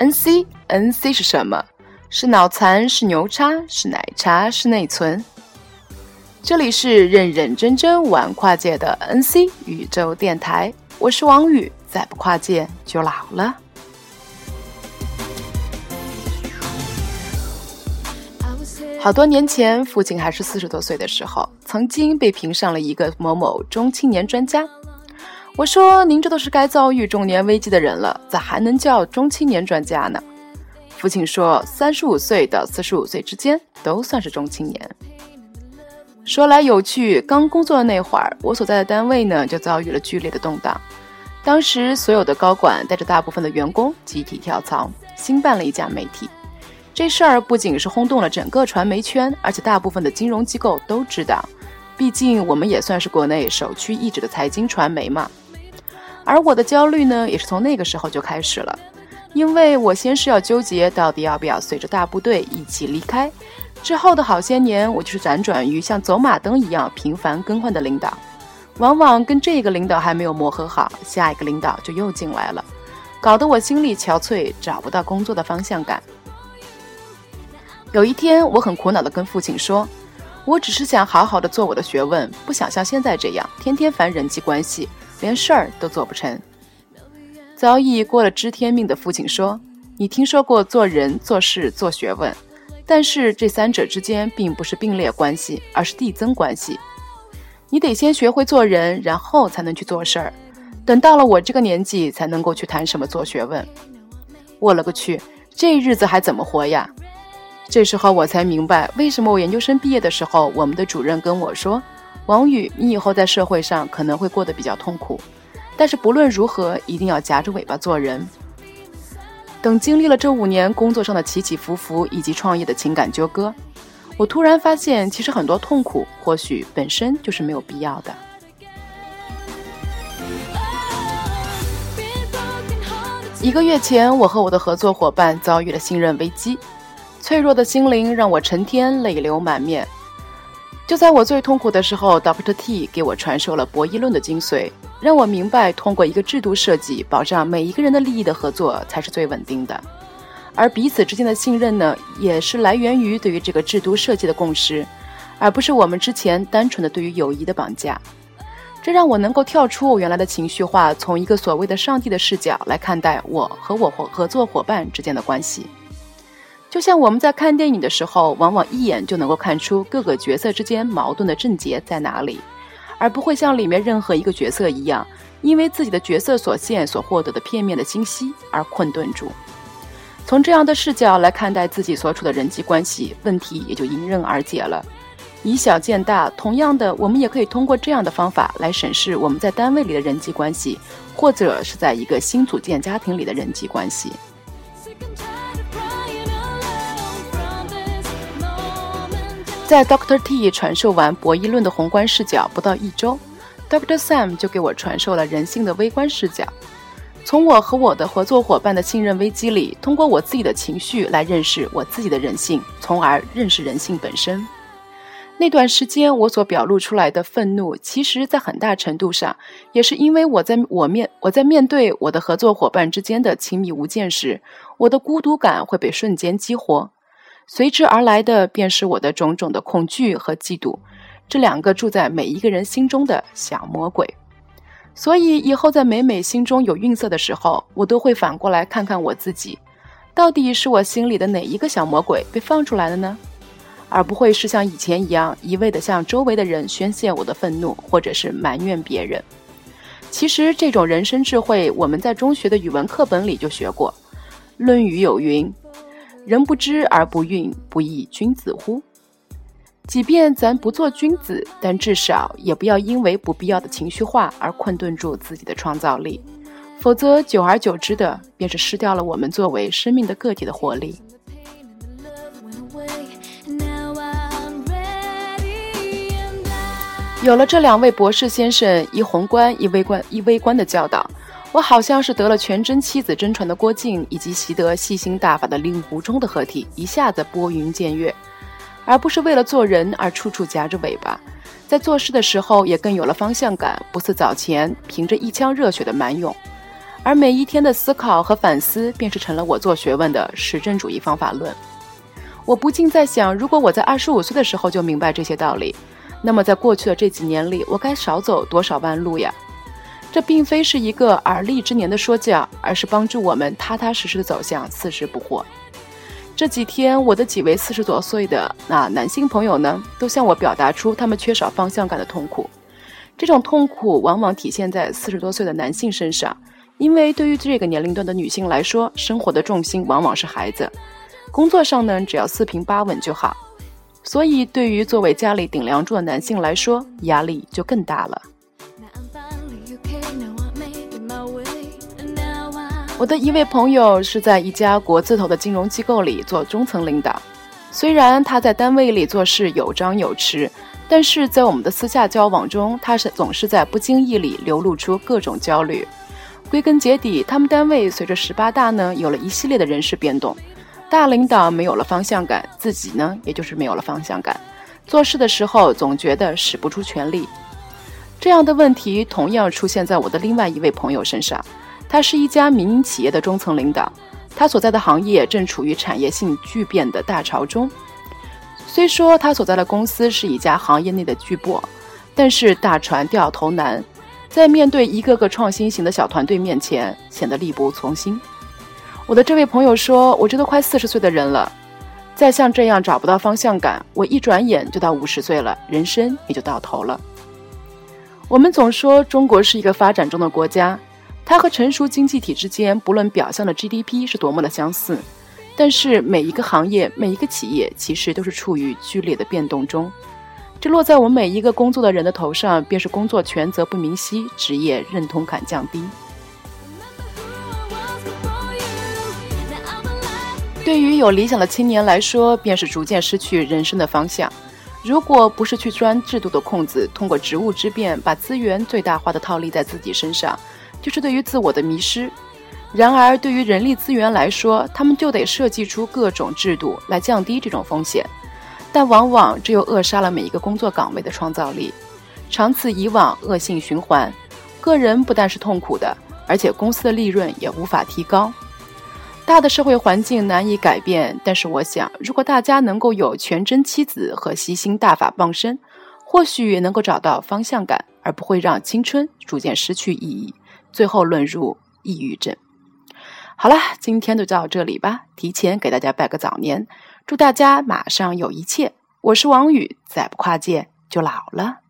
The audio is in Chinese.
NC，NC 是什么？是脑残？是牛叉？是奶茶？是内存？这里是认认真真玩跨界的 NC 宇宙电台，我是王宇，再不跨界就老了。好多年前，父亲还是四十多岁的时候，曾经被评上了一个某某中青年专家。我说：“您这都是该遭遇中年危机的人了，咋还能叫中青年专家呢？”父亲说：“三十五岁到四十五岁之间都算是中青年。”说来有趣，刚工作的那会儿，我所在的单位呢就遭遇了剧烈的动荡。当时所有的高管带着大部分的员工集体跳槽，新办了一家媒体。这事儿不仅是轰动了整个传媒圈，而且大部分的金融机构都知道。毕竟我们也算是国内首屈一指的财经传媒嘛。而我的焦虑呢，也是从那个时候就开始了，因为我先是要纠结到底要不要随着大部队一起离开。之后的好些年，我就是辗转于像走马灯一样频繁更换的领导，往往跟这个领导还没有磨合好，下一个领导就又进来了，搞得我心力憔悴，找不到工作的方向感。有一天，我很苦恼地跟父亲说：“我只是想好好的做我的学问，不想像现在这样天天烦人际关系，连事儿都做不成。”早已过了知天命的父亲说：“你听说过做人、做事、做学问，但是这三者之间并不是并列关系，而是递增关系。你得先学会做人，然后才能去做事儿。等到了我这个年纪，才能够去谈什么做学问。我了个去，这日子还怎么活呀？”这时候我才明白，为什么我研究生毕业的时候，我们的主任跟我说：“王宇，你以后在社会上可能会过得比较痛苦，但是不论如何，一定要夹着尾巴做人。”等经历了这五年工作上的起起伏伏，以及创业的情感纠葛，我突然发现，其实很多痛苦或许本身就是没有必要的。一个月前，我和我的合作伙伴遭遇了信任危机。脆弱的心灵让我成天泪流满面。就在我最痛苦的时候，Dr. T 给我传授了博弈论的精髓，让我明白，通过一个制度设计，保障每一个人的利益的合作才是最稳定的。而彼此之间的信任呢，也是来源于对于这个制度设计的共识，而不是我们之前单纯的对于友谊的绑架。这让我能够跳出我原来的情绪化，从一个所谓的上帝的视角来看待我和我合合作伙伴之间的关系。就像我们在看电影的时候，往往一眼就能够看出各个角色之间矛盾的症结在哪里，而不会像里面任何一个角色一样，因为自己的角色所限所获得的片面的信息而困顿住。从这样的视角来看待自己所处的人际关系，问题也就迎刃而解了。以小见大，同样的，我们也可以通过这样的方法来审视我们在单位里的人际关系，或者是在一个新组建家庭里的人际关系。在 Doctor T 传授完博弈论的宏观视角不到一周，Doctor Sam 就给我传授了人性的微观视角。从我和我的合作伙伴的信任危机里，通过我自己的情绪来认识我自己的人性，从而认识人性本身。那段时间我所表露出来的愤怒，其实在很大程度上也是因为我在我面我在面对我的合作伙伴之间的亲密无间时，我的孤独感会被瞬间激活。随之而来的便是我的种种的恐惧和嫉妒，这两个住在每一个人心中的小魔鬼。所以以后在每每心中有愠色的时候，我都会反过来看看我自己，到底是我心里的哪一个小魔鬼被放出来了呢？而不会是像以前一样一味的向周围的人宣泄我的愤怒，或者是埋怨别人。其实这种人生智慧，我们在中学的语文课本里就学过，《论语》有云。人不知而不愠，不亦君子乎？即便咱不做君子，但至少也不要因为不必要的情绪化而困顿住自己的创造力，否则久而久之的，便是失掉了我们作为生命的个体的活力。有了这两位博士先生一宏观一微观一微观的教导。我好像是得了全真七子真传的郭靖，以及习得细心大法的令狐冲的合体，一下子拨云见月，而不是为了做人而处处夹着尾巴，在做事的时候也更有了方向感，不似早前凭着一腔热血的蛮勇。而每一天的思考和反思，便是成了我做学问的实证主义方法论。我不禁在想，如果我在二十五岁的时候就明白这些道理，那么在过去的这几年里，我该少走多少弯路呀？这并非是一个而立之年的说教，而是帮助我们踏踏实实的走向四十不惑。这几天，我的几位四十多岁的那男性朋友呢，都向我表达出他们缺少方向感的痛苦。这种痛苦往往体现在四十多岁的男性身上，因为对于这个年龄段的女性来说，生活的重心往往是孩子，工作上呢，只要四平八稳就好。所以，对于作为家里顶梁柱的男性来说，压力就更大了。我的一位朋友是在一家国字头的金融机构里做中层领导，虽然他在单位里做事有张有弛，但是在我们的私下交往中，他是总是在不经意里流露出各种焦虑。归根结底，他们单位随着十八大呢，有了一系列的人事变动，大领导没有了方向感，自己呢，也就是没有了方向感，做事的时候总觉得使不出全力。这样的问题同样出现在我的另外一位朋友身上。他是一家民营企业的中层领导，他所在的行业正处于产业性巨变的大潮中。虽说他所在的公司是一家行业内的巨擘，但是大船掉头难，在面对一个个创新型的小团队面前，显得力不从心。我的这位朋友说：“我这都快四十岁的人了，再像这样找不到方向感，我一转眼就到五十岁了，人生也就到头了。”我们总说中国是一个发展中的国家。它和成熟经济体之间，不论表象的 GDP 是多么的相似，但是每一个行业、每一个企业其实都是处于剧烈的变动中。这落在我们每一个工作的人的头上，便是工作权责不明晰，职业认同感降低。对于有理想的青年来说，便是逐渐失去人生的方向。如果不是去钻制度的空子，通过职务之便把资源最大化的套利在自己身上。就是对于自我的迷失。然而，对于人力资源来说，他们就得设计出各种制度来降低这种风险，但往往这又扼杀了每一个工作岗位的创造力。长此以往，恶性循环，个人不但是痛苦的，而且公司的利润也无法提高。大的社会环境难以改变，但是我想，如果大家能够有全真妻子和悉心大法傍身，或许也能够找到方向感，而不会让青春逐渐失去意义。最后沦入抑郁症。好了，今天就到这里吧。提前给大家拜个早年，祝大家马上有一切。我是王宇，再不跨界就老了。